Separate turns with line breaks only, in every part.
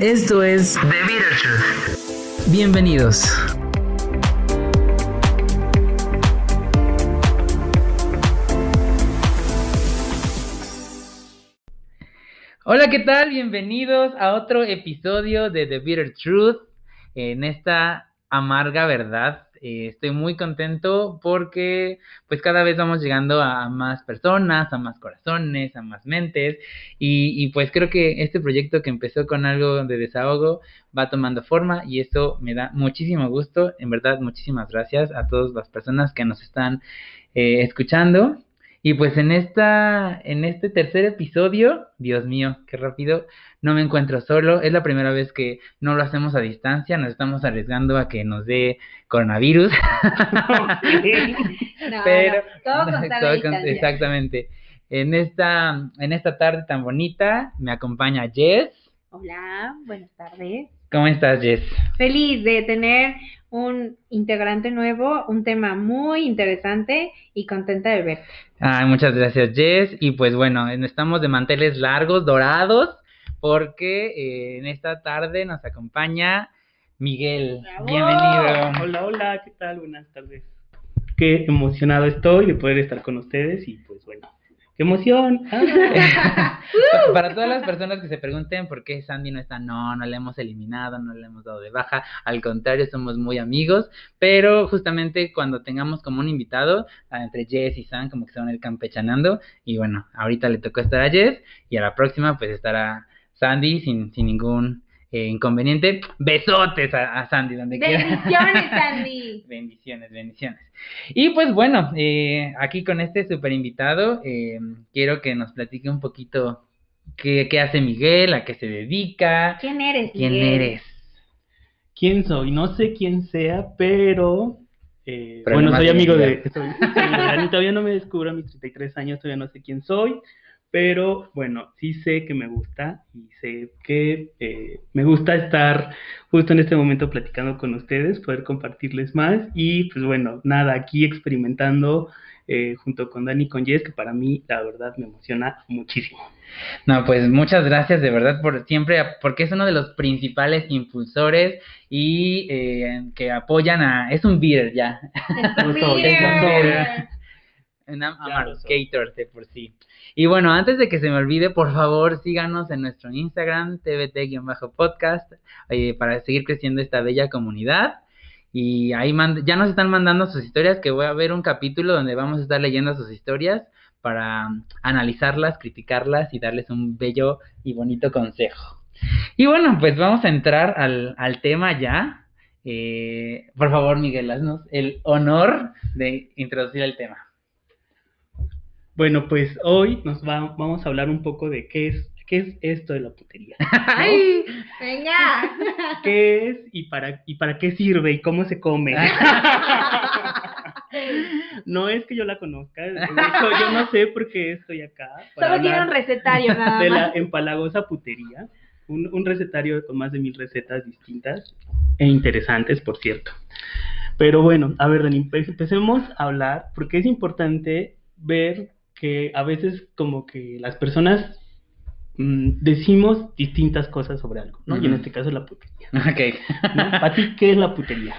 Esto es The Bitter Truth. Bienvenidos. Hola, ¿qué tal? Bienvenidos a otro episodio de The Bitter Truth. En esta amarga verdad eh, estoy muy contento porque pues cada vez vamos llegando a más personas, a más corazones, a más mentes y, pues creo que este proyecto que empezó con algo de desahogo va tomando forma y eso me da muchísimo gusto. En verdad, muchísimas gracias a todas las personas que nos están eh, escuchando. Y pues en esta, en este tercer episodio, Dios mío, qué rápido, no me encuentro solo. Es la primera vez que no lo hacemos a distancia, nos estamos arriesgando a que nos dé coronavirus. Pero todo, exactamente. En esta, en esta tarde tan bonita me acompaña Jess.
Hola, buenas tardes.
¿Cómo estás, Jess?
Feliz de tener un integrante nuevo, un tema muy interesante y contenta de ver.
Ay, muchas gracias, Jess. Y pues bueno, estamos de manteles largos, dorados, porque eh, en esta tarde nos acompaña Miguel. Bienvenido.
Hola, hola, ¿qué tal? Buenas tardes. Qué emocionado estoy de poder estar con ustedes y pues bueno, emoción!
Para todas las personas que se pregunten por qué Sandy no está, no, no le hemos eliminado, no le hemos dado de baja, al contrario, somos muy amigos, pero justamente cuando tengamos como un invitado, ah, entre Jess y San, como que se van a ir campechanando, y bueno, ahorita le tocó estar a Jess, y a la próxima pues estará Sandy sin, sin ningún eh, inconveniente. Besotes a, Sandy, donde
quiera. Bendiciones, Sandy.
bendiciones, bendiciones. Y pues bueno, eh, aquí con este super invitado, eh, quiero que nos platique un poquito qué, qué, hace Miguel, a qué se dedica.
¿Quién eres?
¿Quién eres?
¿Quién soy? No sé quién sea, pero... bueno, soy amigo de... Soy, todavía no me descubro a mis 33 años, todavía no sé quién soy pero bueno, sí sé que me gusta y sé que eh, me gusta estar justo en este momento platicando con ustedes, poder compartirles más y pues bueno, nada, aquí experimentando eh, junto con Dani y con Jess, que para mí la verdad me emociona muchísimo.
No, pues muchas gracias de verdad por siempre, porque es uno de los principales impulsores y eh, que apoyan a... Es un beer ya. Es un beer. Un de por sí. Y bueno, antes de que se me olvide, por favor, síganos en nuestro Instagram, tvt-podcast, eh, para seguir creciendo esta bella comunidad. Y ahí ya nos están mandando sus historias, que voy a ver un capítulo donde vamos a estar leyendo sus historias para analizarlas, criticarlas y darles un bello y bonito consejo. Y bueno, pues vamos a entrar al, tema ya. Eh, por favor, Miguel, haznos el honor de introducir el tema.
Bueno, pues hoy nos va, vamos a hablar un poco de qué es, qué es esto de la putería.
¡Ay! ¡Venga!
¿Qué es y para, y para qué sirve y cómo se come? no es que yo la conozca, de hecho yo no sé por qué estoy acá.
Solo tiene un recetario nada más.
De la empalagosa putería, un, un recetario con más de mil recetas distintas e interesantes, por cierto. Pero bueno, a ver, Dani, empecemos a hablar, porque es importante ver que a veces como que las personas mm, decimos distintas cosas sobre algo, ¿no? Y en este caso la putería.
Ok.
¿Para ti qué es la putería?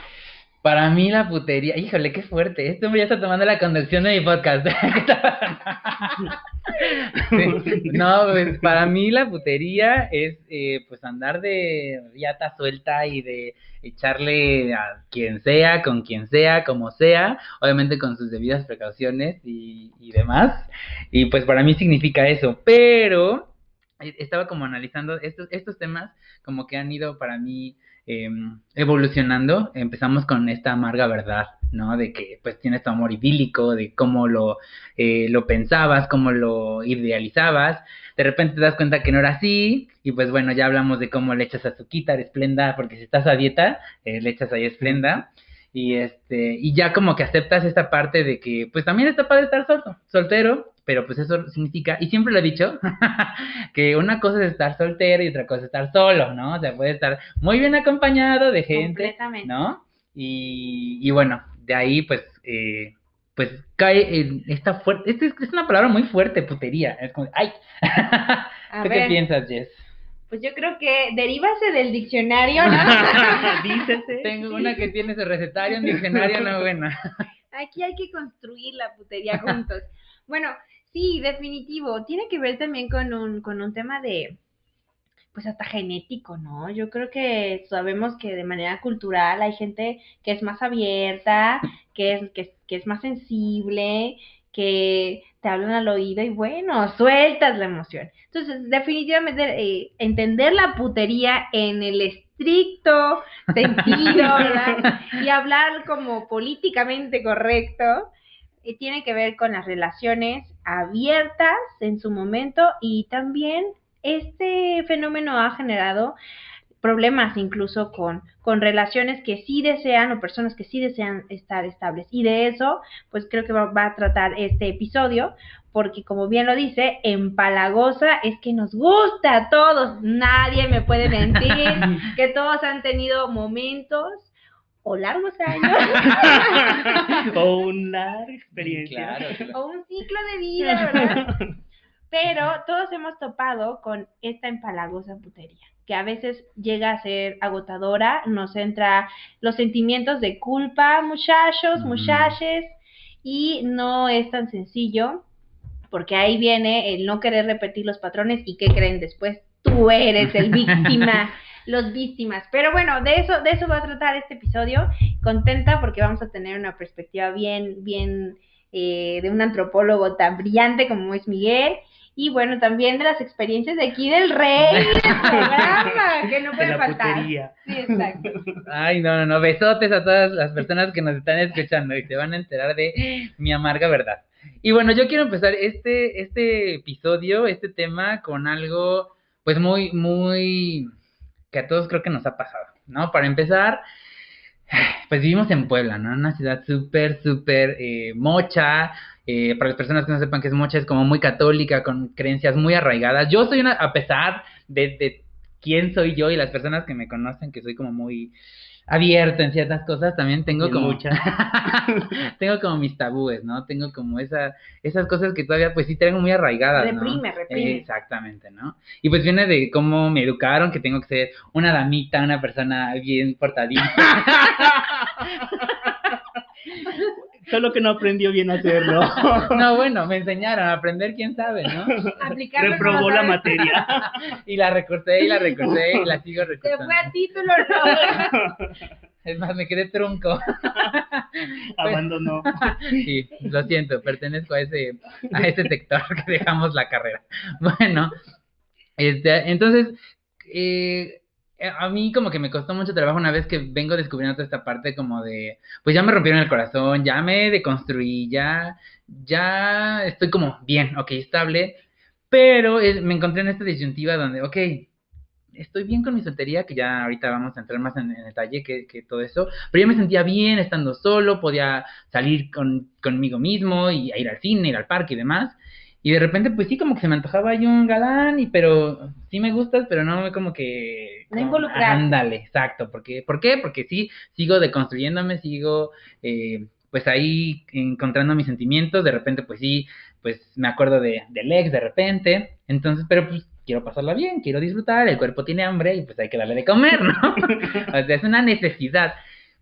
Para mí la putería, híjole, qué fuerte. Esto ya está tomando la conducción de mi podcast. No, pues para mí la putería es eh, pues andar de riata suelta y de echarle a quien sea, con quien sea, como sea, obviamente con sus debidas precauciones y, y demás. Y pues para mí significa eso, pero eh, estaba como analizando estos, estos temas como que han ido para mí Em, evolucionando, empezamos con esta amarga verdad, ¿no? De que pues tienes tu amor idílico, de cómo lo, eh, lo pensabas, cómo lo idealizabas, de repente te das cuenta que no era así, y pues bueno, ya hablamos de cómo le echas azuquita, esplenda, porque si estás a dieta, eh, le echas ahí esplenda, y este, y ya como que aceptas esta parte de que pues también está padre estar soltero, pero pues eso significa, y siempre lo he dicho, que una cosa es estar soltero y otra cosa es estar solo, ¿no? O sea, puede estar muy bien acompañado de gente, ¿no? Y, y bueno, de ahí pues, eh, pues cae en esta fuerte, es, es una palabra muy fuerte, putería, es como, ay, ¿tú qué piensas, Jess?
Pues yo creo que derívase del diccionario, ¿no?
Tengo una que tiene su recetario, un diccionario, no buena.
Aquí hay que construir la putería juntos. Bueno, sí, definitivo. Tiene que ver también con un, con un tema de, pues hasta genético, ¿no? Yo creo que sabemos que de manera cultural hay gente que es más abierta, que es, que, que es más sensible, que te hablan al oído y bueno, sueltas la emoción. Entonces, definitivamente, eh, entender la putería en el estricto sentido, ¿verdad? Y hablar como políticamente correcto, eh, tiene que ver con las relaciones abiertas en su momento y también este fenómeno ha generado problemas incluso con, con relaciones que sí desean o personas que sí desean estar estables. Y de eso, pues creo que va, a tratar este episodio, porque como bien lo dice, empalagosa es que nos gusta a todos. Nadie me puede mentir que todos han tenido momentos o largos años.
o una larga experiencia.
O un ciclo de vida, ¿verdad? Pero todos hemos topado con esta empalagosa putería que a veces llega a ser agotadora, nos entra los sentimientos de culpa, muchachos, muchaches, y no es tan sencillo, porque ahí viene el no querer repetir los patrones y qué creen después, tú eres el víctima, los víctimas. Pero bueno, de eso, de eso va a tratar este episodio. Contenta porque vamos a tener una perspectiva bien, bien eh, de un antropólogo tan brillante como es Miguel y bueno, también de las experiencias de aquí del rey, del programa, que no puede faltar. Sí, exacto.
Ay, no, no, no, besotes a todas las personas que nos están escuchando y se van a enterar de mi amarga verdad. Y bueno, yo quiero empezar este, este episodio, este tema, con algo, pues muy, muy, que a todos creo que nos ha pasado, ¿no? Para empezar, pues vivimos en Puebla, ¿no? Una ciudad súper, súper eh, mocha, eh, para las personas que no sepan que es mocha, es como muy católica, con creencias muy arraigadas. Yo soy una, a pesar de, de quién soy yo y las personas que me conocen, que soy como muy abierto en ciertas cosas, también tengo como tengo como mis tabúes, ¿no? Tengo como esa, esas cosas que todavía pues sí tengo muy arraigadas,
reprime, Reprime,
exactamente, ¿no? Y pues viene de cómo me educaron, que tengo que ser una damita, una persona bien portadita.
Solo que no aprendió bien a hacerlo.
No, bueno, me enseñaron a aprender, quién sabe, ¿no?
Aplicarlo
Reprobó la materia.
Y la recorté y la recorté y la sigo recortando.
Se fue a título, no.
Es más, me quedé trunco.
Abandonó.
Sí, lo siento, pertenezco a ese, a ese sector que dejamos la carrera. Bueno, este, entonces, eh, eh, a mí como que me costó mucho trabajo una vez que vengo descubriendo toda esta parte como de, pues ya me rompieron el corazón, ya me deconstruí, ya, ya estoy como bien, ok, estable, pero me encontré en esta disyuntiva donde, ok, estoy bien con mi soltería, que ya ahorita vamos a entrar más en, detalle que, que, todo eso, pero yo me sentía bien estando solo, podía salir con, conmigo mismo y ir al cine, ir al parque y demás, y de repente, pues sí, como que se me antojaba yo un galán, y pero sí me gustas, pero no como que...
No involucrar.
Ándale, exacto. Porque, ¿Por qué? Porque sí, sigo deconstruyéndome, sigo eh, pues ahí encontrando mis sentimientos. De repente, pues sí, pues me acuerdo de, del ex de repente. Entonces, pero pues quiero pasarla bien, quiero disfrutar, el cuerpo tiene hambre y pues hay que darle de comer, ¿no? o sea, es una necesidad.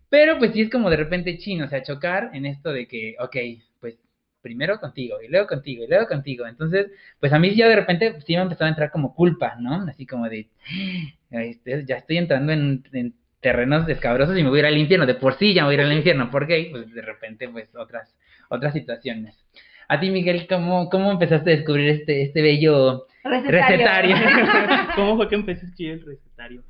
Pero pues sí es como de repente chino, o sea, chocar en esto de que, ok, primero contigo y luego contigo y luego contigo. Entonces, pues a mí ya de repente sí me empezó a entrar como culpa, ¿no? Así como de, este, ya estoy entrando en, terrenos escabrosos y me voy a ir al infierno. De por sí ya me voy a ir al infierno. ¿Por qué? Pues de repente, pues otras, otras situaciones. A ti, Miguel, ¿cómo, cómo empezaste a descubrir este, este bello recetario?
¿Cómo fue que empecé a escribir el recetario?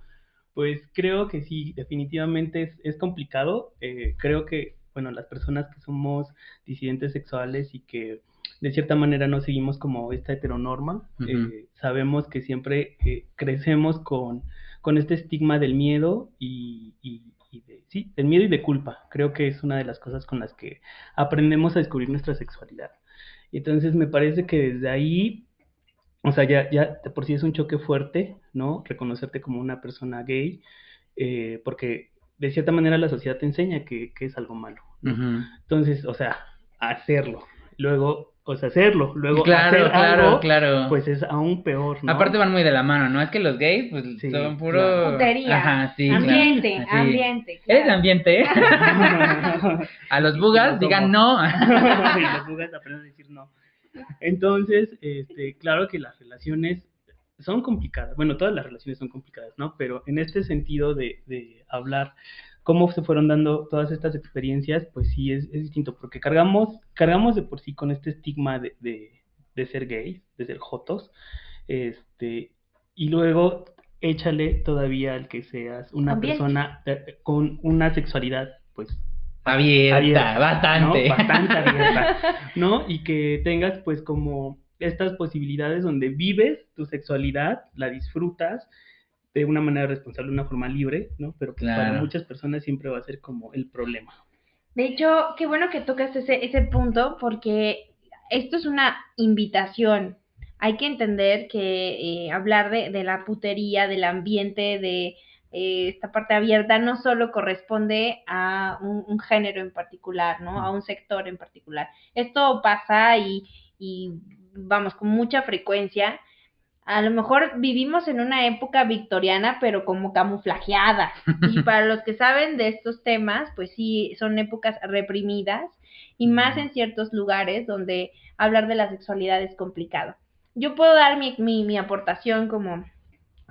Pues creo que sí, definitivamente es, es complicado. Eh, creo que bueno, las personas que somos disidentes sexuales y que de cierta manera no seguimos como esta heteronorma, eh, sabemos que siempre eh, crecemos con, con este estigma del miedo y, y, de, sí, del miedo y de culpa. Creo que es una de las cosas con las que aprendemos a descubrir nuestra sexualidad. Y entonces me parece que desde ahí, o sea, ya, ya de por sí es un choque fuerte, ¿no? Reconocerte como una persona gay, eh, porque de cierta manera la sociedad te enseña que, es algo malo. Entonces, o sea, hacerlo. Luego, cosa hacerlo. Luego,
claro,
hacer
claro,
algo,
claro.
pues es aún peor, ¿no?
Aparte van muy de la mano, ¿no? Es que los gays, pues,
Sí,
son puro...
claro.
Putería.
Ajá, sí, claro.
ambiente, ambiente.
¿Eres
claro.
ambiente? A los bugas
no
digan no.
los bugas aprenden a decir no. Entonces, este, claro que las relaciones son complicadas. Bueno, todas las relaciones son complicadas, ¿no? Pero en este sentido de, de hablar cómo se fueron dando todas estas experiencias, pues sí es, es distinto, porque cargamos, cargamos de por sí con este estigma de, de, de ser gays, de ser jotos, este, y luego échale todavía al que seas una persona eh, con una sexualidad, pues
Abierta,
Abierta,
bastante.
¿no? Bastante abierta, ¿no? Y que tengas pues como estas posibilidades donde vives tu sexualidad, la disfrutas de una manera responsable, de una forma libre, ¿no? Pero pues, para muchas personas siempre va a ser como el problema.
De hecho, qué bueno que tocas ese, ese punto porque esto es una invitación. Hay que entender que eh, hablar de, de la putería, del ambiente, de eh, esta parte abierta, no solo corresponde a un, un género en particular, ¿no? A un sector en particular. Esto pasa y, y vamos, con mucha frecuencia. A lo mejor vivimos en una época victoriana, pero como camuflajeada. Y para los que saben de estos temas, pues sí, son épocas reprimidas y más en ciertos lugares donde hablar de la sexualidad es complicado. Yo puedo dar mi, mi, mi aportación como,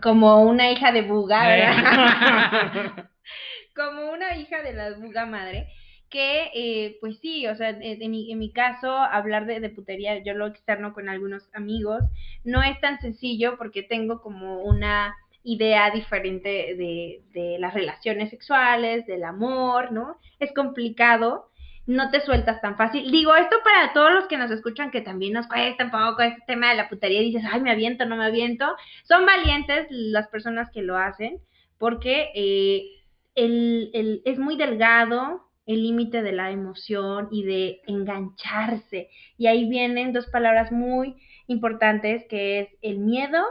como una hija de buga, ¿verdad? como una hija de la buga madre, que eh, pues sí, o sea, en, mi, en mi caso, hablar de, de putería, yo lo externo con algunos amigos, no es tan sencillo porque tengo como una idea diferente de, de las relaciones sexuales, del amor, ¿no? Es complicado, no te sueltas tan fácil. Digo esto para todos los que nos escuchan que también nos cuesta un poco este tema de la putería y dices, ay, me aviento, no me aviento. Son valientes las personas que lo hacen porque eh, el, el, es muy delgado el límite de la emoción y de engancharse. Y ahí vienen dos palabras muy importantes que es el miedo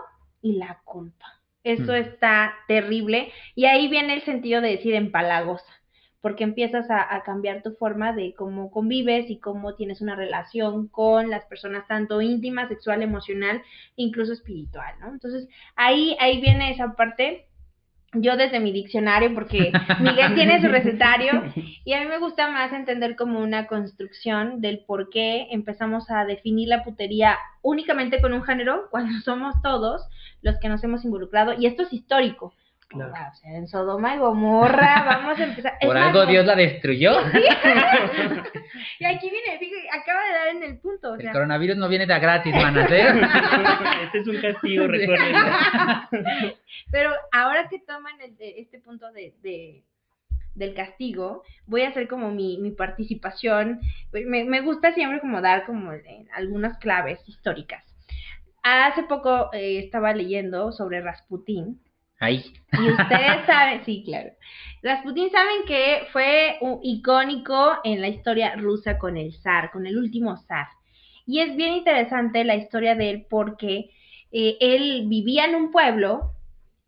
y la culpa. Eso
Mm.
está terrible. Y ahí viene el sentido de decir empalagosa, porque empiezas a, a cambiar tu forma de cómo convives y cómo tienes una relación con las personas, tanto íntima, sexual, emocional, incluso espiritual, ¿no? Entonces, ahí, ahí viene esa parte. Yo desde mi diccionario, porque Miguel tiene su recetario, y a mí me gusta más entender como una construcción del por qué empezamos a definir la putería únicamente con un género cuando somos todos los que nos hemos involucrado. Y esto es histórico.
Claro.
O sea, en Sodoma y Gomorra vamos a empezar.
Por algo Dios la destruyó.
Y aquí viene, fíjate, acaba de dar en el punto. O
El coronavirus no viene de gratis, manas, ¿eh?
este es un castigo, recuerden.
Pero ahora que toman el de- este punto de, de- del castigo, voy a hacer como mi, mi participación. Me, me gusta siempre como dar como eh, algunas claves históricas. Hace poco eh, estaba leyendo sobre Rasputín
Ay.
y ustedes saben, sí, claro. Rasputín saben que fue un icónico en la historia rusa con el zar, con el último zar. Y es bien interesante la historia de él porque eh, él vivía en un pueblo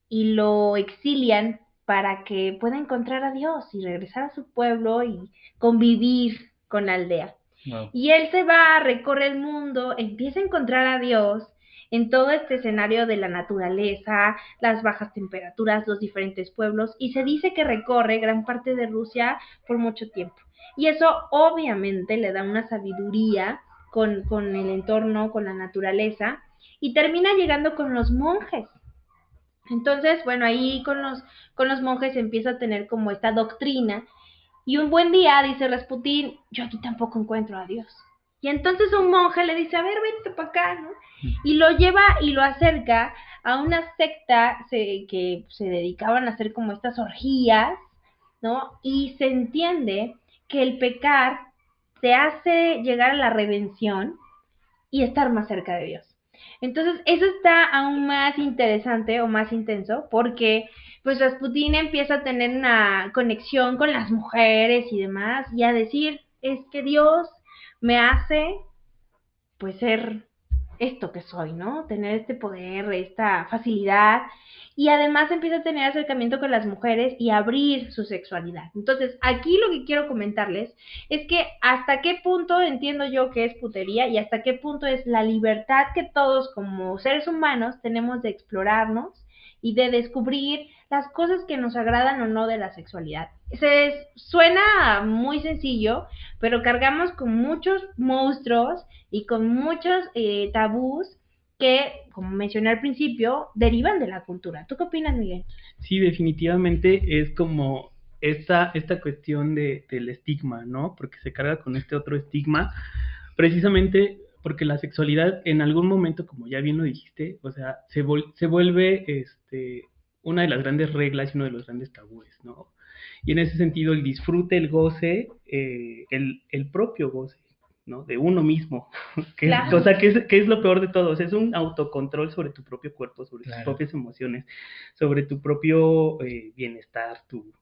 y lo exilian para que pueda encontrar a Dios y regresar a su pueblo y convivir con la aldea.
Wow.
Y él se va, recorre el mundo, empieza a encontrar a Dios en todo este escenario de la naturaleza, las bajas temperaturas, los diferentes pueblos, y se dice que recorre gran parte de Rusia por mucho tiempo. Y eso obviamente le da una sabiduría con, con el entorno, con la naturaleza, y termina llegando con los monjes. Entonces, bueno, ahí con los, con los monjes empieza a tener como esta doctrina y un buen día dice Rasputín, yo aquí tampoco encuentro a Dios. Y entonces un monje le dice, a ver, vente para acá, ¿no? Y lo lleva y lo acerca a una secta se- que se dedicaban a hacer como estas orgías, ¿no? Y se entiende que el pecar te hace llegar a la redención y estar más cerca de Dios. Entonces, eso está aún más interesante o más intenso porque pues Rasputín empieza a tener una conexión con las mujeres y demás y a decir, es que Dios me hace pues ser esto que soy, ¿no? Tener este poder, esta facilidad y además empieza a tener acercamiento con las mujeres y abrir su sexualidad. Entonces, aquí lo que quiero comentarles es que hasta qué punto entiendo yo que es putería y hasta qué punto es la libertad que todos como seres humanos tenemos de explorarnos y de descubrir las cosas que nos agradan o no de la sexualidad. Se suena muy sencillo, pero cargamos con muchos monstruos y con muchos eh, tabús que, como mencioné al principio, derivan de la cultura. ¿Tú qué opinas, Miguel?
Sí, definitivamente es como esta, esta cuestión de, del estigma, ¿no? Porque se carga con este otro estigma, precisamente porque la sexualidad en algún momento, como ya bien lo dijiste, o sea, se, se vuelve este, una de las grandes reglas y uno de los grandes tabúes, ¿no? Y en ese sentido, el disfrute, el goce, eh, el, el, propio goce, ¿no? De uno mismo. que, O sea, que es, que es, lo peor de todo. es un autocontrol sobre tu propio cuerpo, sobre tus propias emociones, sobre tu propio eh, bienestar, tu,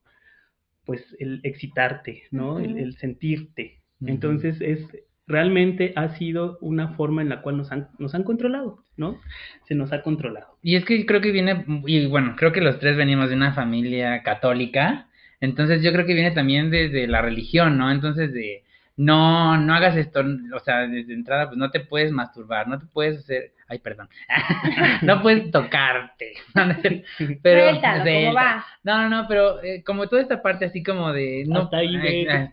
pues, el excitarte, ¿no? el, sentirte. Entonces, es, realmente ha sido una forma en la cual nos han, nos han controlado, ¿no? Se nos ha controlado.
Y es que creo que viene, y bueno, creo que los tres venimos de una familia católica, entonces yo creo que viene también desde la religión, ¿no? Entonces de, no, no hagas esto, o sea, desde entrada, pues no te puedes masturbar, no te puedes hacer, ay, perdón, no puedes tocarte,
pero, ¿cómo va?
No, no, no, pero eh, como toda esta parte así como de, no,
hasta ahí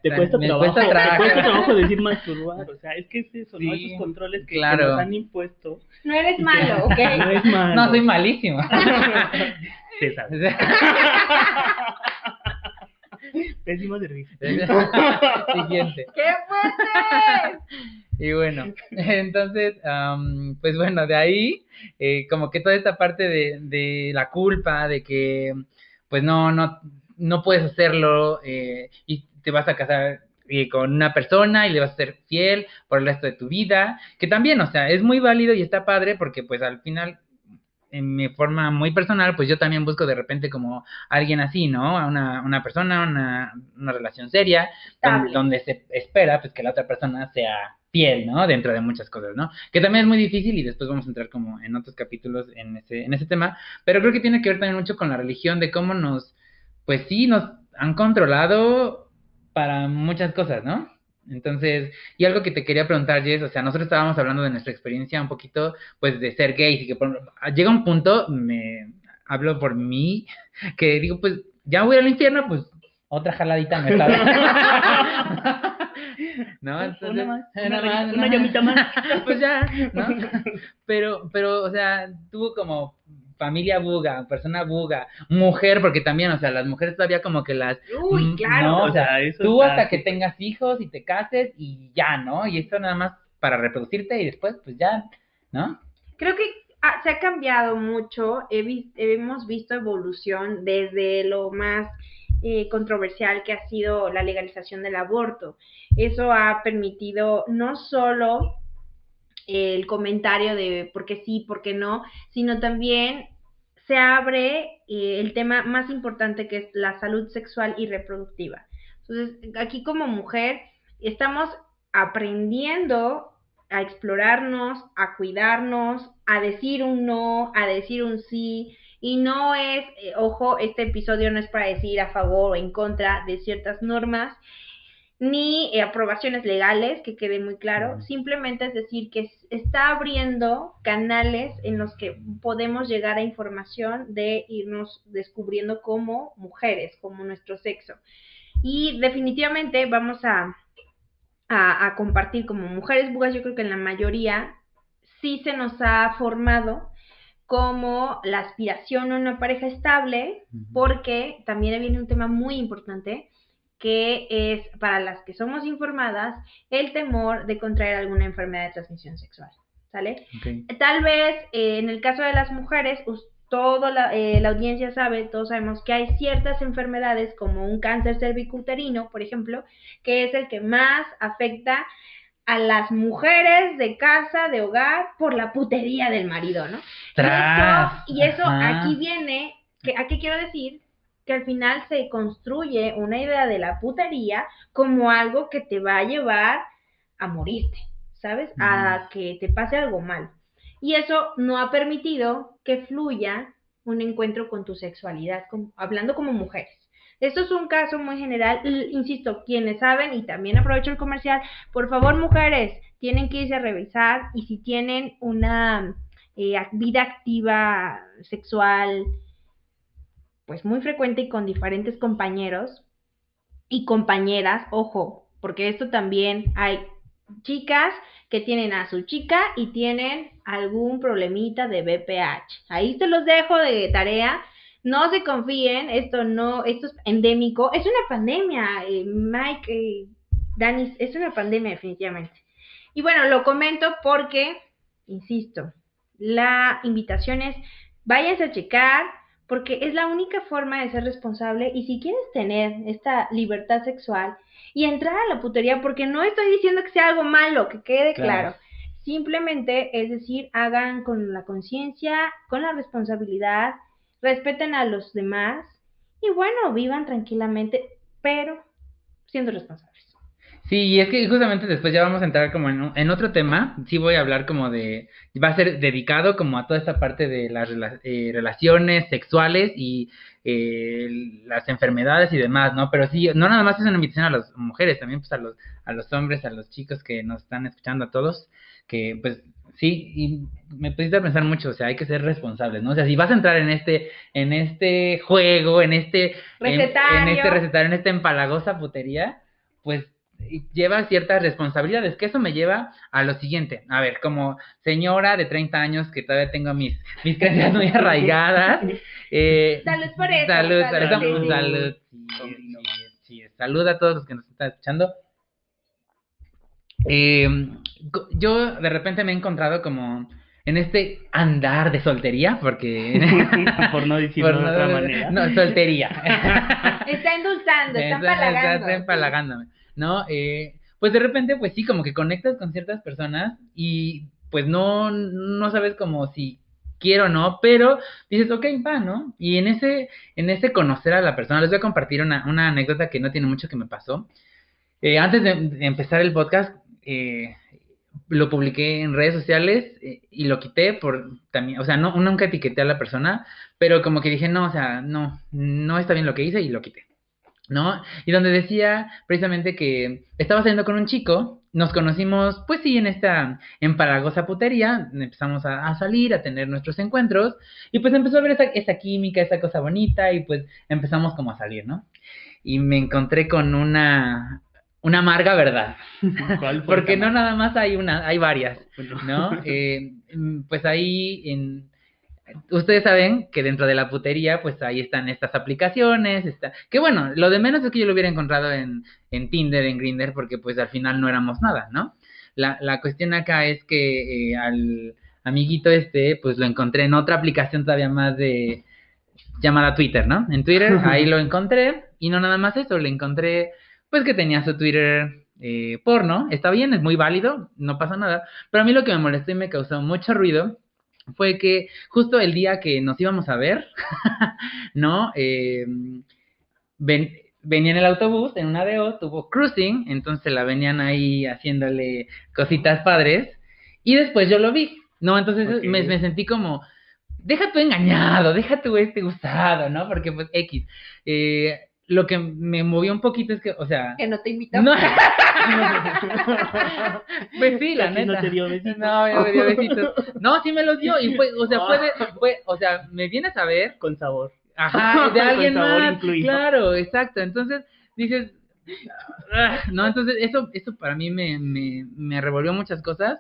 te, cuesta trabajo, te cuesta trabajo decir masturbar, o sea, es que es eso, ¿no? Esos controles que, nos han impuesto.
No eres malo, ¿ok?
No es malo.
No, soy malísimo.
Se sabe. Pésimo servicio.
Siguiente.
¡Qué fuerte!
Y bueno, entonces, pues bueno, de ahí, eh, como que toda esta parte de, de, la culpa, de que, pues no, no, no puedes hacerlo eh, y te vas a casar eh, con una persona y le vas a ser fiel por el resto de tu vida, que también, o sea, es muy válido y está padre porque pues al final en mi forma muy personal, pues yo también busco de repente como alguien así, ¿no? Una, una persona, una, una relación seria, donde, se espera pues que la otra persona sea fiel, ¿no? Dentro de muchas cosas, ¿no? Que también es muy difícil y después vamos a entrar como en otros capítulos en ese, en ese tema, pero creo que tiene que ver también mucho con la religión, de cómo nos, pues sí, nos han controlado para muchas cosas, ¿no? Entonces, y algo que te quería preguntar, Jess, o sea, nosotros estábamos hablando de nuestra experiencia un poquito, pues, de ser gays y que llega un punto, me hablo por mí, que digo, pues, ya voy al infierno, pues, otra jaladita me está ¿No? Entonces,
una más, una, más, una llamita más.
pues ya, ¿no? Pero, pero, o sea, tuvo como familia buga, persona buga, mujer, porque también, o sea, las mujeres todavía como que las...
Uy, mm, claro.
No, o sea, tú hasta que tengas hijos y te cases y ya, ¿no? Y esto nada más para reproducirte y después, pues ya, ¿no?
Creo que se ha cambiado mucho, hemos visto evolución desde lo más eh, controversial que ha sido la legalización del aborto. Eso ha permitido no solo el comentario de por qué sí, por qué no, sino también se abre eh, el tema más importante que es la salud sexual y reproductiva. Entonces, aquí como mujer estamos aprendiendo a explorarnos, a cuidarnos, a decir un no, a decir un sí. Y no es, eh, ojo, este episodio no es para decir a favor o en contra de ciertas normas, ni eh, aprobaciones legales, que quede muy claro, simplemente es decir que está abriendo canales en los que podemos llegar a información de irnos descubriendo como mujeres, como nuestro sexo. Y definitivamente vamos a, a, compartir como mujeres bugas, yo creo que en la mayoría sí se nos ha formado como la aspiración a una pareja estable, porque también viene un tema muy importante, que es para las que somos informadas el temor de contraer alguna enfermedad de transmisión sexual. ¿Sale? Tal vez eh, en el caso de las mujeres, toda la, eh, la, audiencia sabe, todos sabemos que hay ciertas enfermedades como un cáncer cervicuterino, por ejemplo, que es el que más afecta a las mujeres de casa, de hogar, por la putería del marido, ¿no? Y eso, aquí viene, que, ¿a qué quiero decir? Que al final se construye una idea de la putería como algo que te va a llevar a morirte, ¿sabes? A que te pase algo mal. Y eso no ha permitido que fluya un encuentro con tu sexualidad, hablando como mujeres. Esto es un caso muy general, insisto, quienes saben, y también aprovecho el comercial, por favor mujeres, tienen que irse a revisar y si tienen una eh, vida activa sexual, pues muy frecuente y con diferentes compañeros y compañeras, ojo, porque esto también hay chicas que tienen a su chica y tienen algún problemita de BPH. Ahí se los dejo de tarea. No se confíen, esto no, esto es endémico, es una pandemia, eh, Mike, eh, Dani, es una pandemia definitivamente. Y bueno, lo comento porque, insisto, la invitación es váyanse a checar porque es la única forma de ser responsable y si quieres tener esta libertad sexual y entrar a la putería, porque no estoy diciendo que sea algo malo, que quede claro. Simplemente es decir, hagan con la conciencia, con la responsabilidad, respeten a los demás y bueno, vivan tranquilamente, pero siendo responsables.
Sí, y es que justamente después ya vamos a entrar como en, otro tema, sí voy a hablar como de, va a ser dedicado como a toda esta parte de las eh, relaciones sexuales y eh, las enfermedades y demás, ¿no? Pero sí, no nada más es una invitación a las mujeres, también pues a los, a los hombres, a los chicos que nos están escuchando, a todos, que pues sí, y me pusiste a pensar mucho, o sea, hay que ser responsables, ¿no? O sea, si vas a entrar en este, en este juego, en este recetario, en este recetario, en esta empalagosa putería, pues lleva ciertas responsabilidades, que eso me lleva a lo siguiente. A ver, como señora de 30 años que todavía tengo mis, mis creencias muy arraigadas.
Eh, salud por eso.
Salud, salud, salud. salud, a todos los que nos están escuchando. Eh, yo de repente me he encontrado como en este andar de soltería, porque...
por no decirlo de otra manera.
No, soltería.
está endulzando, está, empalagando.
Está empalagándome. ¿No? Eh, pues de repente, pues sí, como que conectas con ciertas personas y pues no, no sabes como si quiero o no, pero dices, ok, va, ¿no? Y en ese, en ese conocer a la persona, les voy a compartir una, una anécdota que no tiene mucho que me pasó. Eh, antes de, empezar el podcast, eh, lo publiqué en redes sociales y lo quité por también, o sea, no, nunca etiqueté a la persona, pero como que dije, no, o sea, no, no está bien lo que hice y lo quité. ¿No? Y donde decía precisamente que estaba saliendo con un chico, nos conocimos, pues sí, en esta empalagosa putería, empezamos a, salir, a tener nuestros encuentros, y pues empezó a ver esa, esa química, esa cosa bonita, y pues empezamos como a salir, ¿no? Y me encontré con una, una amarga verdad. Porque no nada más hay una, hay varias, ¿no? Eh, pues ahí en ustedes saben que dentro de la putería, pues ahí están estas aplicaciones, está, que bueno, lo de menos es que yo lo hubiera encontrado en, en Tinder, en Grinder, porque pues al final no éramos nada, ¿no? La, la cuestión acá es que eh, al amiguito este, pues lo encontré en otra aplicación todavía más de llamada Twitter, ¿no? En Twitter, ahí lo encontré, y no nada más eso, le encontré, pues que tenía su Twitter eh, porno, está bien, es muy válido, no pasa nada, pero a mí lo que me molestó y me causó mucho ruido fue que justo el día que nos íbamos a ver, ¿no? Eh, venía en el autobús, en una DO, tuvo cruising, entonces la venían ahí haciéndole cositas padres, y después yo lo vi, ¿no? Entonces me, sentí como, deja tu engañado, deja tu este gustado, ¿no? Porque pues X. Eh, lo que me movió un poquito es que, o sea...
Que no te invitó.
No. pues sí, la neta.
No te dio besitos.
No, me dio besitos. No, sí me los dio y fue, o sea, fue, fue o sea, me viene a saber...
Con sabor.
Ajá, de alguien más. Claro, exacto. Entonces, dices... Ah, no, entonces eso, eso para mí me, me, me revolvió muchas cosas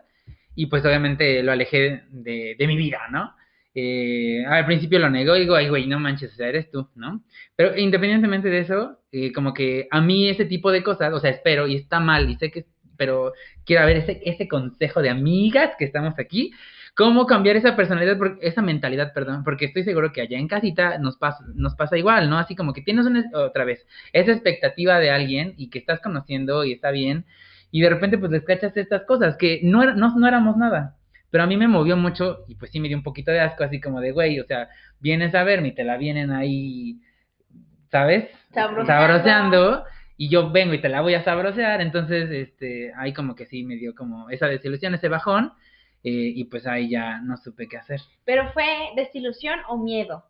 y pues obviamente lo alejé de, de mi vida, ¿no? Eh, al principio lo negó y digo, ay, güey, no manches, o sea, eres tú, ¿no? Pero independientemente de eso, eh, como que a mí ese tipo de cosas, o sea, espero, y está mal, y sé que, pero quiero ver ese, consejo de amigas que estamos aquí, cómo cambiar esa personalidad, esa mentalidad, perdón, porque estoy seguro que allá en casita nos pasa, nos pasa igual, ¿no? Así como que tienes una, otra vez, esa expectativa de alguien y que estás conociendo y está bien, y de repente pues les cachas estas cosas, que no, no, no éramos nada, pero a mí me movió mucho y pues sí me dio un poquito de asco, así como de, güey, o sea, vienes a verme y te la vienen ahí, ¿sabes? Sabroseando. Y yo vengo y te la voy a sabrosear, entonces, este, ahí como que sí me dio como esa desilusión, ese bajón. eh, y pues ahí ya no supe qué hacer.
¿Pero fue desilusión o miedo?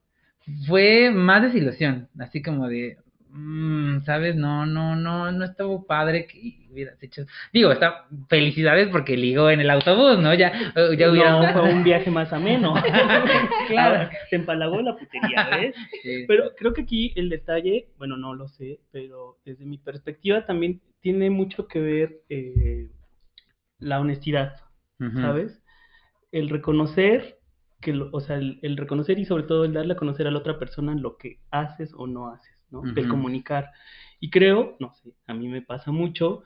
Fue más desilusión, así como de, mm, ¿sabes? No, no, no, no estuvo padre que hubieras hecho. Digo, está, felicidades porque ligó en el autobús, ¿no? Ya, ya
hubiera. No, fue un viaje más ameno. claro. Te empalagó la putería, ¿ves? Pero creo que aquí el detalle, bueno, no lo sé, pero desde mi perspectiva también tiene mucho que ver eh, la honestidad, ¿sabes? El reconocer que, o sea, el, reconocer y sobre todo el darle a conocer a la otra persona lo que haces o no haces, ¿no? El comunicar. Y creo, no sé, a mí me pasa mucho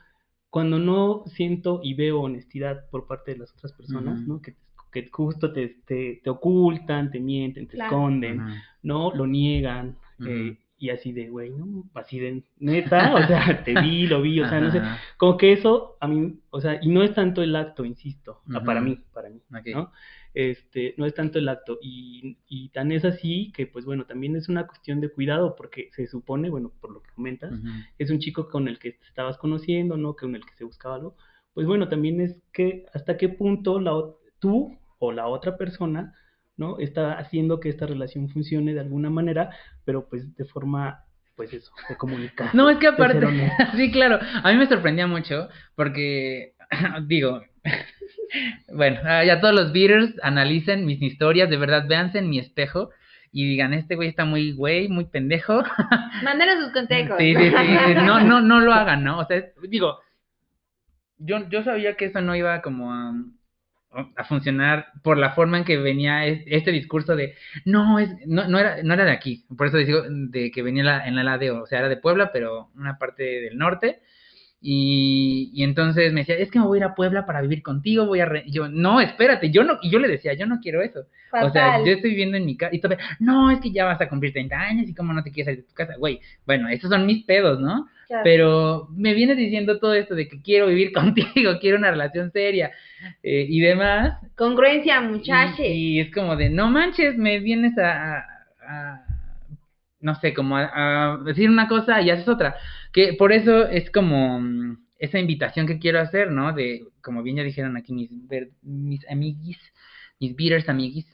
cuando no siento y veo honestidad por parte de las otras personas, ¿no? Que, que justo te, te, ocultan, te mienten, te esconden, ¿no? Lo niegan. Eh, y así de, güey, ¿no? Así de, neta, o sea, te vi, lo vi, o sea, no sé, como que eso a mí, o sea, y no es tanto el acto, insisto, para mí, para mí, ¿no? Este, no es tanto el acto, y, y, tan es así que, pues bueno, también es una cuestión de cuidado, porque se supone, bueno, por lo que comentas, es un chico con el que te estabas conociendo, ¿no? Con el que se buscaba algo, pues bueno, también es que hasta qué punto la, tú o la otra persona ¿no? Está haciendo que esta relación funcione de alguna manera, pero pues de forma pues eso, de comunicar.
No, es que aparte, sí, claro, a mí me sorprendía mucho porque, digo, bueno, ah, ya todos los beaters analicen mis historias, de verdad, véanse en mi espejo y digan, este güey está muy güey, muy pendejo.
Mándenos sus consejos.
Sí, sí, sí, no, no, no lo hagan, ¿no? O sea, digo, yo, yo sabía que eso no iba como a a funcionar por la forma en que venía este discurso de no es no, no era no era de aquí. Por eso digo de que venía en la ladeo o sea era de Puebla pero una parte del norte. Y, y, entonces me decía, es que me voy a ir a Puebla para vivir contigo, voy a... yo, no, espérate, yo no, y yo le decía, yo no quiero eso. O sea, yo estoy viviendo en mi casa, y todavía, no, es que ya vas a cumplir 30 años y cómo no te quieres salir de tu casa, güey, bueno, esos son mis pedos, ¿no? Pero me vienes diciendo todo esto de que quiero vivir contigo, quiero una relación seria eh, y demás.
Congruencia, muchachos.
Y, es como de, no manches, me vienes a, a, no sé, como a decir una cosa y haces otra. Que por eso es como mm, esa invitación que quiero hacer, ¿no? De, como bien ya dijeron aquí mis, mis amiguis, mis beaters amiguis,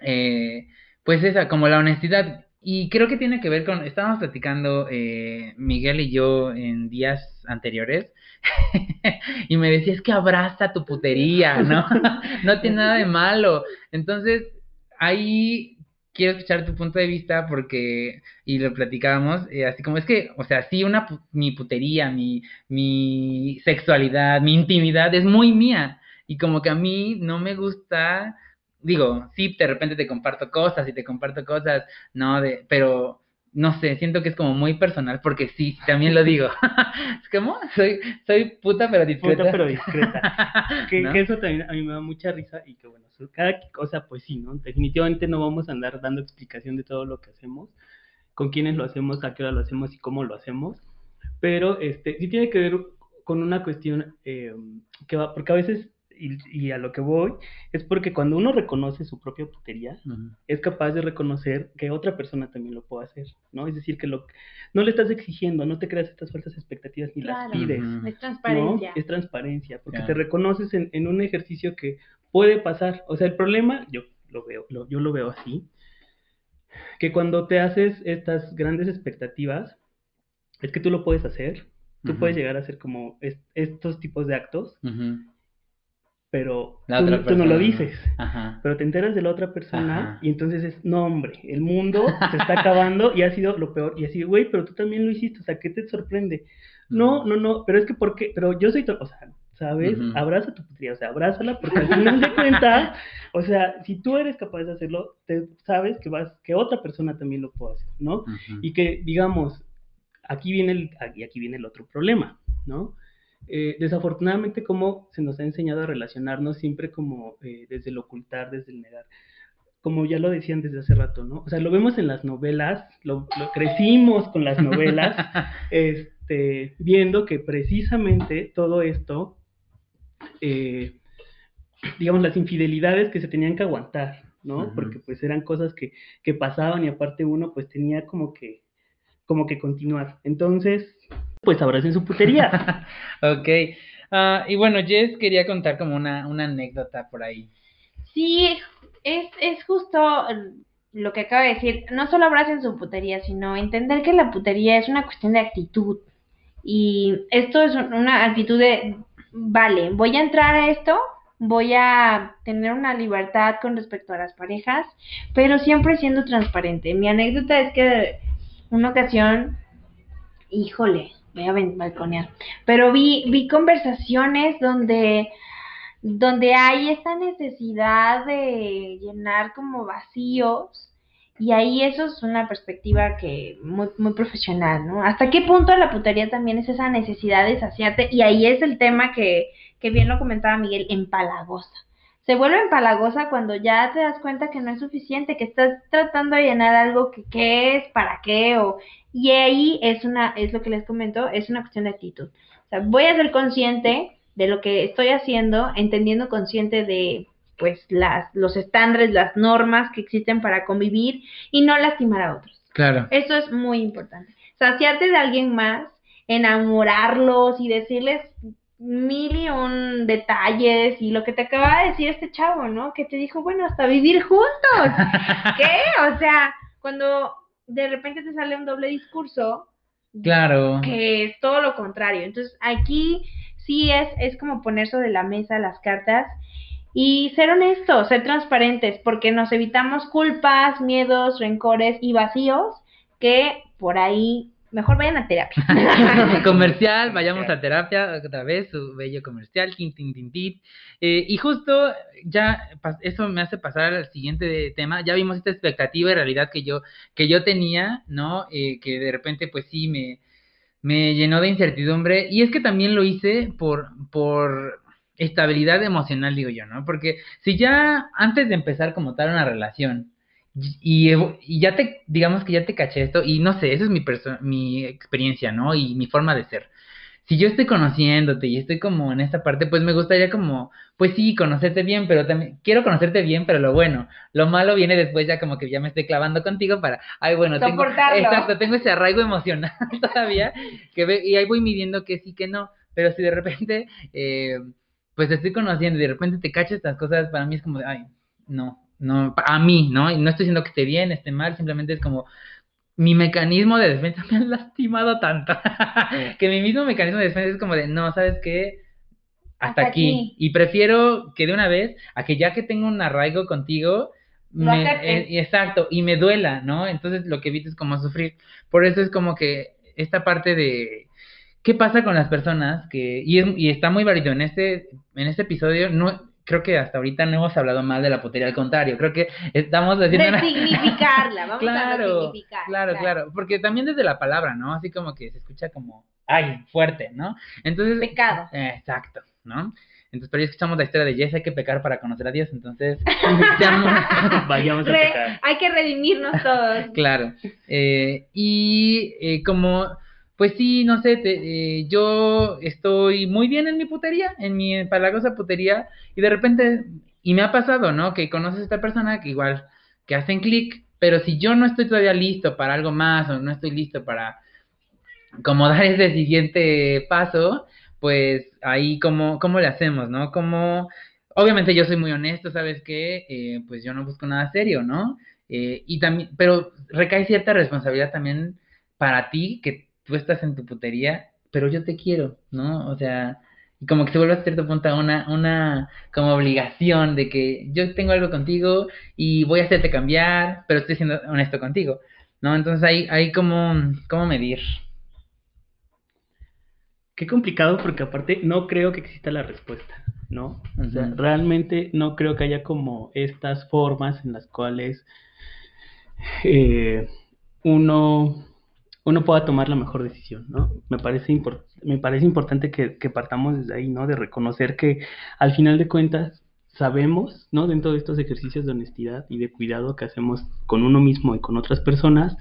eh, pues esa, como la honestidad. Y creo que tiene que ver con, estábamos platicando eh, Miguel y yo en días anteriores, y me decía, es que abraza tu putería, ¿no? no tiene nada de malo. Entonces, ahí quiero escuchar tu punto de vista porque, y lo platicábamos, eh, así como es que, o sea, sí, una, mi putería, mi, mi sexualidad, mi intimidad es muy mía. Y como que a mí no me gusta, digo, sí, de repente te comparto cosas y te comparto cosas, no, de, pero no sé, siento que es como muy personal porque sí, también lo digo. es como, soy, soy puta pero discreta.
Puta pero discreta. que, eso también a mí me da mucha risa y que bueno, cada cosa pues sí, ¿no? Definitivamente no vamos a andar dando explicación de todo lo que hacemos, con quiénes lo hacemos, a qué hora lo hacemos y cómo lo hacemos, pero este sí tiene que ver con una cuestión eh, que va, porque a veces y, a lo que voy es porque cuando uno reconoce su propia putería, es capaz de reconocer que otra persona también lo puede hacer, ¿no? Es decir, que lo, no le estás exigiendo, no te creas estas falsas expectativas ni las pides.
Es transparencia.
Es transparencia, porque te reconoces en, un ejercicio que puede pasar. O sea, el problema, yo lo veo, yo lo veo así, que cuando te haces estas grandes expectativas, es que tú lo puedes hacer, tú puedes llegar a hacer como estos tipos de actos pero tú, no lo dices, pero te enteras de la otra persona y entonces es, no hombre, el mundo se está acabando y ha sido lo peor, y así, güey, pero tú también lo hiciste, o sea, ¿qué te sorprende? No, no, no, pero es que porque, pero yo soy, o sea, ¿sabes? Abraza tu putría, o sea, abrázala, porque al final de cuentas, o sea, si tú eres capaz de hacerlo, te sabes que vas, que otra persona también lo puede hacer, ¿no? Y que, digamos, aquí viene el, aquí, aquí viene el otro problema, ¿no? Eh, desafortunadamente como se nos ha enseñado a relacionarnos siempre como eh, desde el ocultar, desde el negar. Como ya lo decían desde hace rato, ¿no? O sea, lo vemos en las novelas, lo, crecimos con las novelas, este, viendo que precisamente todo esto, eh, digamos, las infidelidades que se tenían que aguantar, ¿no? Porque pues eran cosas que, que pasaban y aparte uno pues tenía como que, como que continuar. Entonces, pues en su putería.
ok. Ah, y bueno, Jess quería contar como una, una anécdota por ahí.
Sí, es, es justo lo que acaba de decir. No solo en su putería, sino entender que la putería es una cuestión de actitud. Y esto es una actitud de, vale, voy a entrar a esto, voy a tener una libertad con respecto a las parejas, pero siempre siendo transparente. Mi anécdota es que una ocasión, híjole, voy a balconear, pero vi, vi conversaciones donde, donde hay esta necesidad de llenar como vacíos y ahí eso es una perspectiva que muy, muy profesional, ¿no? ¿Hasta qué punto la putería también es esa necesidad de saciarte? Y ahí es el tema que, que bien lo comentaba Miguel, empalagosa. Se vuelve empalagosa cuando ya te das cuenta que no es suficiente, que estás tratando de llenar algo que qué es, para qué, o y ahí es una, es lo que les comento, es una cuestión de actitud. O sea, voy a ser consciente de lo que estoy haciendo, entendiendo consciente de pues las, los estándares, las normas que existen para convivir y no lastimar a otros.
Claro.
Eso es muy importante. Saciarte de alguien más, enamorarlos y decirles mil y un detalles y lo que te acaba de decir este chavo, ¿no? Que te dijo, bueno, hasta vivir juntos. ¿Qué? O sea, cuando de repente te sale un doble discurso.
Claro.
Que es todo lo contrario. Entonces, aquí sí es, es como poner sobre la mesa las cartas y ser honestos, ser transparentes, porque nos evitamos culpas, miedos, rencores y vacíos que por ahí mejor vayan a terapia.
comercial, vayamos a terapia otra vez, su bello comercial, tin, tin, tin, tin. Eh, y justo ya eso me hace pasar al siguiente tema. Ya vimos esta expectativa y realidad que yo, que yo tenía, ¿no? Eh, que de repente, pues sí, me, me llenó de incertidumbre. Y es que también lo hice por, por estabilidad emocional, digo yo, ¿no? Porque si ya antes de empezar como tal una relación, y, y, ya te, digamos que ya te caché esto, y no sé, esa es mi, mi experiencia, ¿no? Y mi forma de ser. Si yo estoy conociéndote y estoy como en esta parte, pues me gustaría como, pues sí, conocerte bien, pero también quiero conocerte bien, pero lo bueno, lo malo viene después ya como que ya me estoy clavando contigo para, ay, bueno, tengo, exacto, tengo ese arraigo emocional todavía, que y ahí voy midiendo que sí, que no, pero si de repente, eh, pues te estoy conociendo y de repente te cachas estas cosas, para mí es como de, ay, no, no, a mí, ¿no? Y no estoy diciendo que esté bien, esté mal, simplemente es como mi mecanismo de defensa me ha lastimado tanto que mi mismo mecanismo de defensa es como de, no, ¿sabes qué? Hasta, aquí. Y prefiero que de una vez, a que ya que tengo un arraigo contigo, me, eh, exacto, y me duela, ¿no? Entonces lo que evito es como sufrir. Por eso es como que esta parte de qué pasa con las personas que, y, y está muy válido en este, en este episodio, no, creo que hasta ahorita no hemos hablado mal de la putería, al contrario, creo que estamos
haciendo... De significarla, vamos
claro, a Claro, claro, porque también desde la palabra, ¿no? Así como que se escucha como, ay, fuerte, ¿no? Entonces...
Pecado.
exacto, ¿no? Entonces, pero ya escuchamos la historia de Jess, hay que pecar para conocer a Dios, entonces
vayamos a pecar.
Hay que redimirnos todos.
claro. Eh, y eh, como pues sí, no sé, eh, yo estoy muy bien en mi putería, en mi palagosa putería, y de repente, y me ha pasado, ¿no? Que conoces a esta persona que igual, que hacen clic, pero si yo no estoy todavía listo para algo más o no estoy listo para como dar ese siguiente paso, pues ahí cómo, cómo le hacemos, ¿no? Como, obviamente yo soy muy honesto, ¿sabes qué? Eh, pues yo no busco nada serio, ¿no? Eh, y también, pero recae cierta responsabilidad también para ti que tú estás en tu putería, pero yo te quiero, ¿no? O sea, y como que se vuelve a cierto punto una, una como obligación de que yo tengo algo contigo y voy a hacerte cambiar, pero estoy siendo honesto contigo, ¿no? Entonces hay, hay como, ¿cómo medir?
Qué complicado porque aparte no creo que exista la respuesta, ¿no? O sea, realmente no creo que haya como estas formas en las cuales eh, uno uno pueda tomar la mejor decisión, ¿no? Me parece, me parece importante que, partamos desde ahí, ¿no? De reconocer que al final de cuentas sabemos, ¿no? Dentro de estos ejercicios de honestidad y de cuidado que hacemos con uno mismo y con otras personas,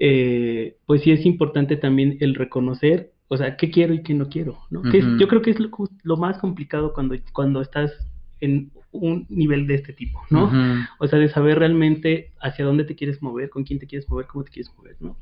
eh, pues sí es importante también el reconocer, o sea, qué quiero y qué no quiero, ¿no? que yo creo que es lo, más complicado cuando, cuando estás en un nivel de este tipo, ¿no? O sea, de saber realmente hacia dónde te quieres mover, con quién te quieres mover, cómo te quieres mover, ¿no?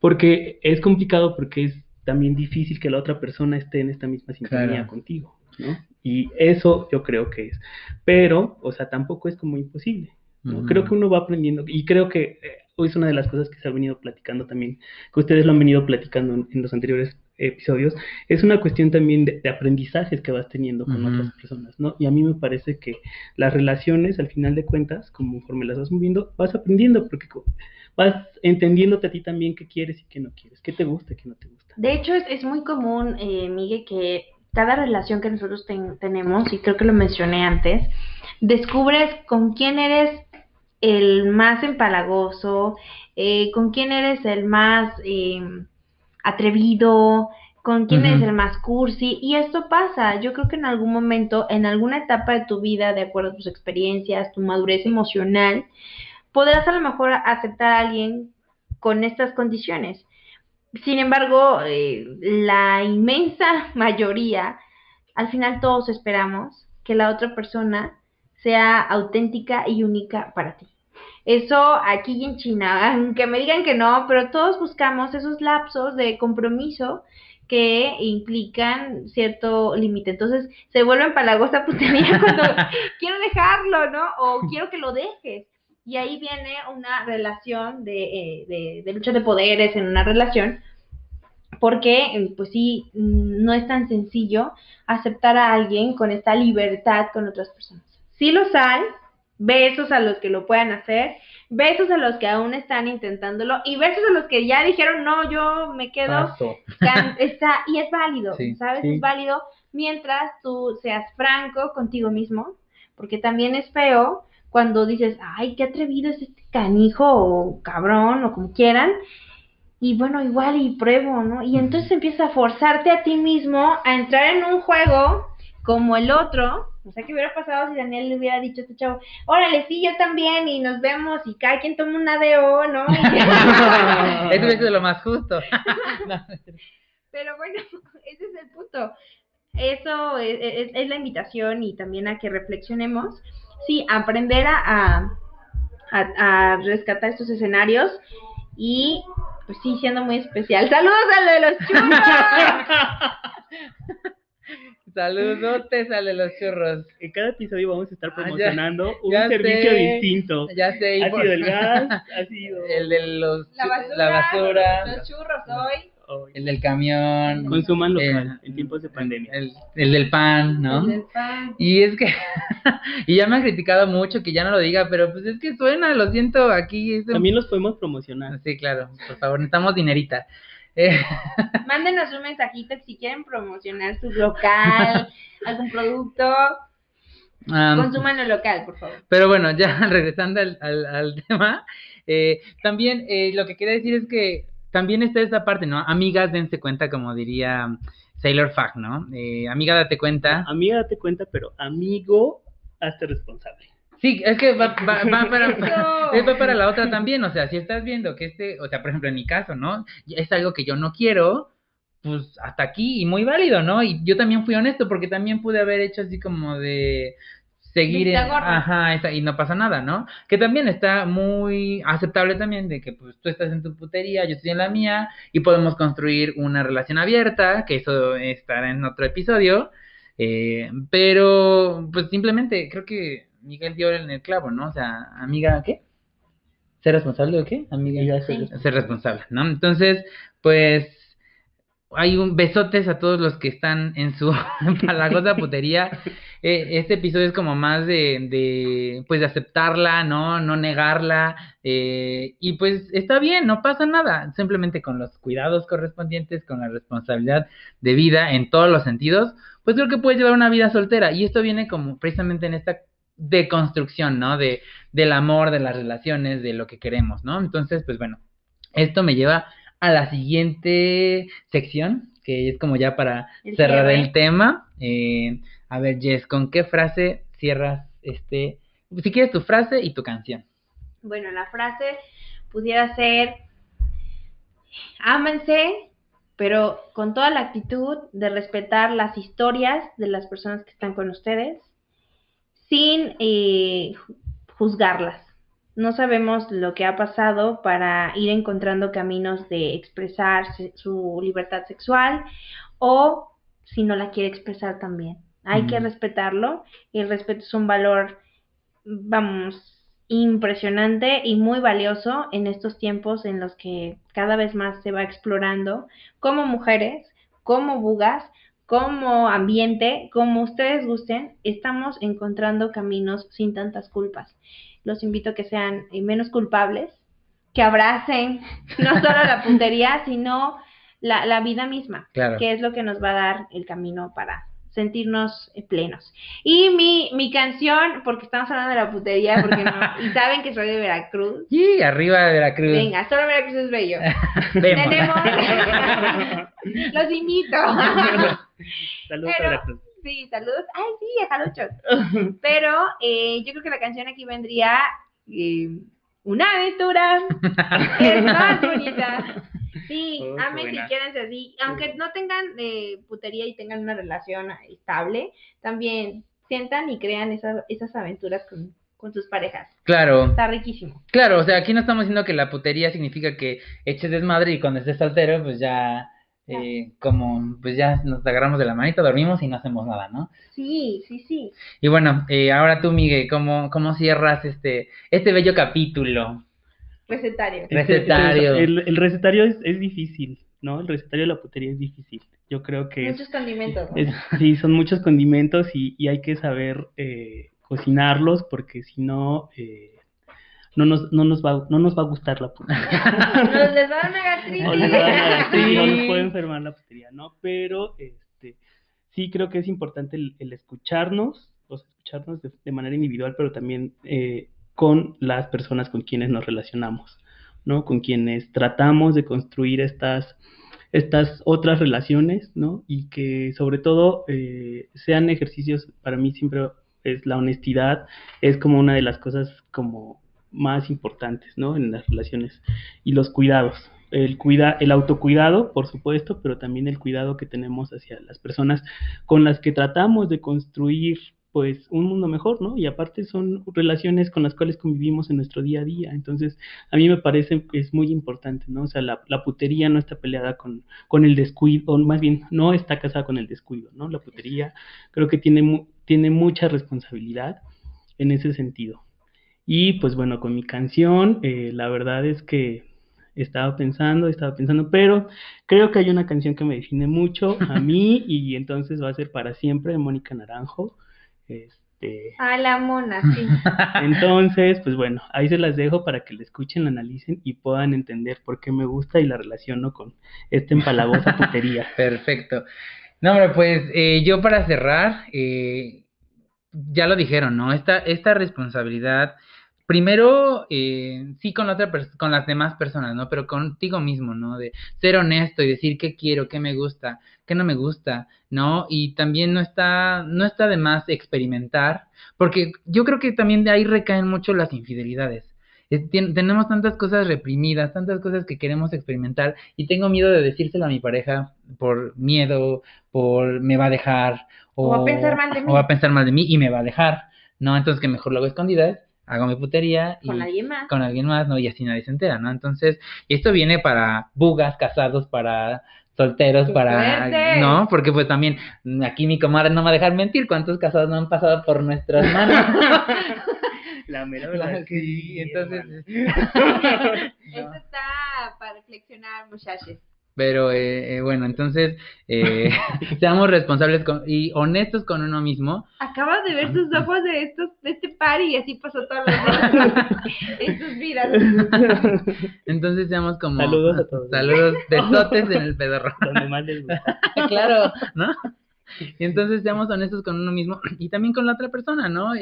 Porque es complicado porque es también difícil que la otra persona esté en esta misma sintonía contigo, ¿no? Y eso yo creo que es. Pero, o sea, tampoco es como imposible. ¿no? Creo que uno va aprendiendo y creo que eh, es una de las cosas que se ha venido platicando también, que ustedes lo han venido platicando en, los anteriores episodios, es una cuestión también de, aprendizajes que vas teniendo con otras personas, ¿no? Y a mí me parece que las relaciones, al final de cuentas, conforme las vas moviendo, vas aprendiendo porque vas entendiéndote a ti también qué quieres y qué no quieres, qué te gusta y qué no te gusta.
De hecho, es, es muy común, eh, Miguel, que cada relación que nosotros tenemos, y creo que lo mencioné antes, descubres con quién eres el más empalagoso, eh, con quién eres el más em, atrevido, con quién eres el más cursi, y esto pasa, yo creo que en algún momento, en alguna etapa de tu vida, de acuerdo a tus experiencias, tu madurez emocional, podrás a lo mejor aceptar a alguien con estas condiciones. Sin embargo, eh, la inmensa mayoría, al final todos esperamos que la otra persona sea auténtica y única para ti. Eso aquí en China, aunque me digan que no, pero todos buscamos esos lapsos de compromiso que implican cierto límite. Entonces se vuelven palagosa putería cuando quiero dejarlo, ¿no? O quiero que lo dejes. Y ahí viene una relación de, eh, de, lucha de poderes en una relación, porque pues sí, no es tan sencillo aceptar a alguien con esta libertad con otras personas. Sí los hay, besos a los que lo puedan hacer, besos a los que aún están intentándolo y besos a los que ya dijeron, no, yo me quedo. Está, y es válido, ¿sabes? Es válido mientras tú seas franco contigo mismo, porque también es feo cuando dices, ay, qué atrevido es este canijo o cabrón o como quieran. Y bueno, igual y pruebo, ¿no? Y entonces empieza a forzarte a ti mismo a entrar en un juego como el otro. O sea, ¿qué hubiera pasado si Daniel le hubiera dicho a este chavo, órale, sí, yo también, y nos vemos, y cada quien toma una ADO, ¿no?
Eso es lo más justo.
Pero bueno, ese es el punto. Eso es, es la invitación y también a que reflexionemos sí, aprender a, a, rescatar estos escenarios y pues sí, siendo muy especial. Saludos a lo de los churros.
Saludotes a de los churros.
En cada episodio vamos a estar ah, promocionando un servicio distinto.
Ya sé.
Ha sido el gas, ha sido...
El de los...
La basura. La basura. Los churros hoy
el del camión.
Consuman local en tiempos de pandemia.
El, el, del pan, ¿no?
El del pan.
Y es que, y ya me han criticado mucho que ya no lo diga, pero pues es que suena, lo siento, aquí.
También los podemos promocionar.
Sí, claro, por favor, necesitamos dinerita. Eh,
Mándenos un mensajito si quieren promocionar su local, algún producto. Um, local, por favor.
Pero bueno, ya regresando al, al, tema, eh, también eh, lo que quería decir es que también está esta parte, ¿no? Amigas, dense cuenta, como diría Sailor Fag, ¿no? Eh, amiga, date cuenta.
Amiga, date cuenta, pero amigo, hazte responsable.
Sí, es que va, va, va para, va para la otra también, o sea, si estás viendo que este, o sea, por ejemplo, en mi caso, ¿no? Es algo que yo no quiero, pues hasta aquí y muy válido, ¿no? Y yo también fui honesto porque también pude haber hecho así como de, seguir en, ajá, y no pasa nada, ¿no? Que también está muy aceptable también de que pues tú estás en tu putería, yo estoy en la mía y podemos construir una relación abierta, que eso estará en otro episodio, eh, pero pues simplemente creo que Miguel dio en el clavo, ¿no? O sea, amiga, ¿qué? ¿Ser responsable o qué? Amiga, ser responsable, ¿no? Entonces, pues hay un besotes a todos los que están en su palagosa putería. Eh, este episodio es como más de, de, pues de aceptarla, ¿no? No negarla. Eh, y pues está bien, no pasa nada. Simplemente con los cuidados correspondientes, con la responsabilidad de vida en todos los sentidos, pues creo que puedes llevar una vida soltera. Y esto viene como precisamente en esta deconstrucción, ¿no? De, del amor, de las relaciones, de lo que queremos, ¿no? Entonces, pues bueno, esto me lleva a la siguiente sección, que es como ya para cerrar el tema. Eh, a ver, Jess, ¿con qué frase cierras este? Si quieres tu frase y tu canción.
Bueno, la frase pudiera ser, ámense, pero con toda la actitud de respetar las historias de las personas que están con ustedes, sin eh, juzgarlas no sabemos lo que ha pasado para ir encontrando caminos de expresar su libertad sexual o si no la quiere expresar también. Hay que respetarlo y el respeto es un valor, vamos, impresionante y muy valioso en estos tiempos en los que cada vez más se va explorando como mujeres, como bugas, como ambiente, como ustedes gusten, estamos encontrando caminos sin tantas culpas. Los invito a que sean eh, menos culpables, que abracen no solo la puntería, sino la, la vida misma, que es lo que nos va a dar el camino para sentirnos eh, plenos. Y mi, mi canción, porque estamos hablando de la putería, porque no, y saben que soy de Veracruz.
Y arriba de Veracruz.
Venga, solo Veracruz es bello. Tenemos, los invito.
saludos a Veracruz.
Sí, saludos. Ay, sí, jaluchos. Pero eh, yo creo que la canción aquí vendría eh, Una aventura es más bonita Sí, oh, amen si quieren así. Aunque no tengan eh, putería y tengan una relación estable, también sientan y crean esas, esas aventuras con, con sus parejas.
Claro.
Está riquísimo.
Claro, o sea, aquí no estamos diciendo que la putería significa que eches desmadre y cuando estés soltero, pues ya, eh, como, pues ya nos agarramos de la manita, dormimos y no hacemos nada, ¿no?
Sí, sí, sí.
Y bueno, eh, ahora tú, Miguel, ¿cómo, ¿cómo cierras este, este bello capítulo?
Recetario.
Recetario.
El, recetario es, es, difícil, ¿no? El recetario de la putería es difícil. Yo creo que...
Muchos condimentos.
sí, son muchos condimentos y, y hay que saber eh, cocinarlos porque si no... No nos, no, nos va, no nos va a gustar la putería.
nos les va a dar una gastritis.
O les va a no nos puede enfermar la putería, ¿no? Pero este, sí creo que es importante el, escucharnos, o escucharnos de, de, manera individual, pero también eh, con las personas con quienes nos relacionamos, ¿no? Con quienes tratamos de construir estas, estas otras relaciones, ¿no? Y que sobre todo eh, sean ejercicios, para mí siempre es la honestidad, es como una de las cosas como más importantes, ¿no? En las relaciones y los cuidados. El, cuida, el autocuidado, por supuesto, pero también el cuidado que tenemos hacia las personas con las que tratamos de construir pues un mundo mejor, ¿no? Y aparte son relaciones con las cuales convivimos en nuestro día a día. Entonces, a mí me parece que es muy importante, ¿no? O sea, la, la putería no está peleada con, con el descuido, o más bien, no está casada con el descuido, ¿no? La putería creo que tiene, tiene mucha responsabilidad en ese sentido. Y pues bueno, con mi canción, eh, la verdad es que estaba pensando, estaba pensando, pero creo que hay una canción que me define mucho a mí y entonces va a ser para siempre de Mónica Naranjo. Este...
A la mona, sí.
Entonces, pues bueno, ahí se las dejo para que la escuchen, la analicen y puedan entender por qué me gusta y la relaciono con esta empalagosa putería.
Perfecto. No, hombre, pues eh, yo para cerrar, eh, ya lo dijeron, ¿no? Esta, esta responsabilidad primero, eh, sí con, otra con las demás personas, ¿no? Pero contigo mismo, ¿no? De ser honesto y decir qué quiero, qué me gusta, qué no me gusta, ¿no? Y también no está, no está de más experimentar, porque yo creo que también de ahí recaen mucho las infidelidades. tenemos tantas cosas reprimidas, tantas cosas que queremos experimentar y tengo miedo de decírselo a mi pareja por miedo, por me va a dejar
o, va a pensar mal de mí.
O va a pensar mal de mí y me va a dejar, ¿no? Entonces que mejor lo hago escondidas hago mi putería
y con alguien más.
Con alguien más, ¿no? Y así nadie se entera, ¿no? Entonces, esto viene para bugas, casados, para solteros, para... ¿No? Porque pues también aquí mi comadre no va a dejar mentir cuántos casados no han pasado por nuestras manos.
La mera verdad.
sí, entonces...
Esto está para reflexionar, muchachos.
Pero eh, eh, bueno, entonces eh, seamos responsables y honestos con uno mismo.
Acabas de ver tus ojos de estos de este par y así pasó todos los estos vidas.
Entonces seamos como
saludos a todos.
Saludos besotes en el pedorro. claro, ¿no? Y entonces seamos honestos con uno mismo y también con la otra persona, ¿no?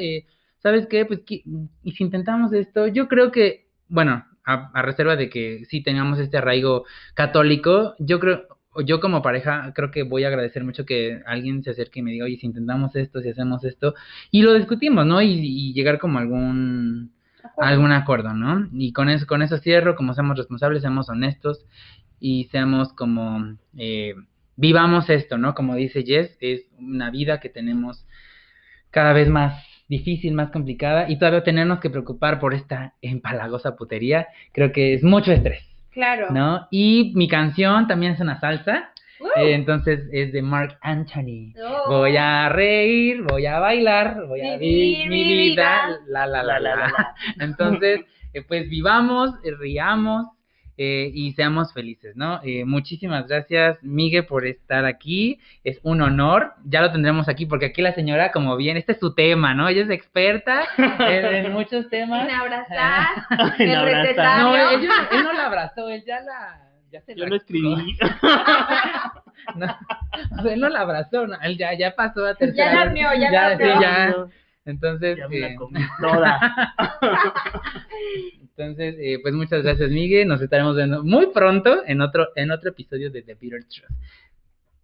¿Sabes qué? Pues y si intentamos esto, yo creo que, bueno, a, reserva de que sí tengamos este arraigo católico, yo creo, yo como pareja creo que voy a agradecer mucho que alguien se acerque y me diga, oye, si intentamos esto, si hacemos esto, y lo discutimos, ¿no? Y, llegar como a algún, algún acuerdo, ¿no? Y con eso, con eso cierro, como seamos responsables, seamos honestos y seamos como, eh, vivamos esto, ¿no? Como dice Jess, es una vida que tenemos cada vez más difícil, más complicada, y todavía tenernos que preocupar por esta empalagosa putería, creo que es mucho estrés.
Claro.
¿No? Y mi canción también es una salsa. Eh, entonces es de Mark Anthony.
Oh.
Voy a reír, voy a bailar, voy a vivir mi vida. La, la, la, la, la. Entonces, eh, pues vivamos, eh, riamos, eh, y seamos felices, ¿no? Eh, muchísimas gracias, Miguel, por estar aquí. Es un honor. Ya lo tendremos aquí porque aquí la señora, como bien, este es su tema, ¿no? Ella es experta en, muchos temas.
En abrazar, en abrazar.
No, él, no la abrazó, él ya la... Ya se
Yo lo escribí.
no, él no la abrazó, no, él ya, ya pasó a
tercera. Ya la mío, ya,
ya,
la sí,
ya. Entonces,
ya me la eh, comí toda.
Entonces, eh, pues muchas gracias, Miguel. Nos estaremos viendo muy pronto en otro, en otro episodio de The Peter Trust.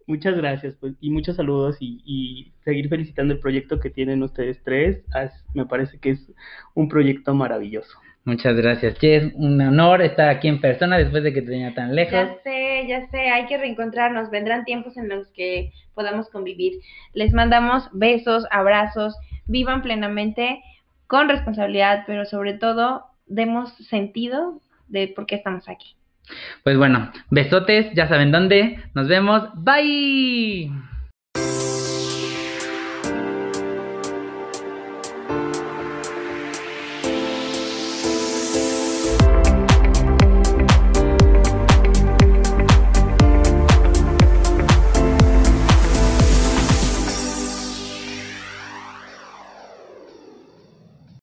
Muchas gracias, pues, y muchos saludos y, seguir felicitando el proyecto que tienen ustedes tres. me parece que es un proyecto maravilloso.
Muchas gracias, Che. Un honor estar aquí en persona después de que te tenía tan lejos.
Ya sé, ya sé, hay que reencontrarnos. Vendrán tiempos en los que podamos convivir. Les mandamos besos, abrazos, vivan plenamente con responsabilidad, pero sobre todo demos sentido de por qué estamos aquí.
Pues bueno, besotes, ya saben dónde. Nos vemos. Bye.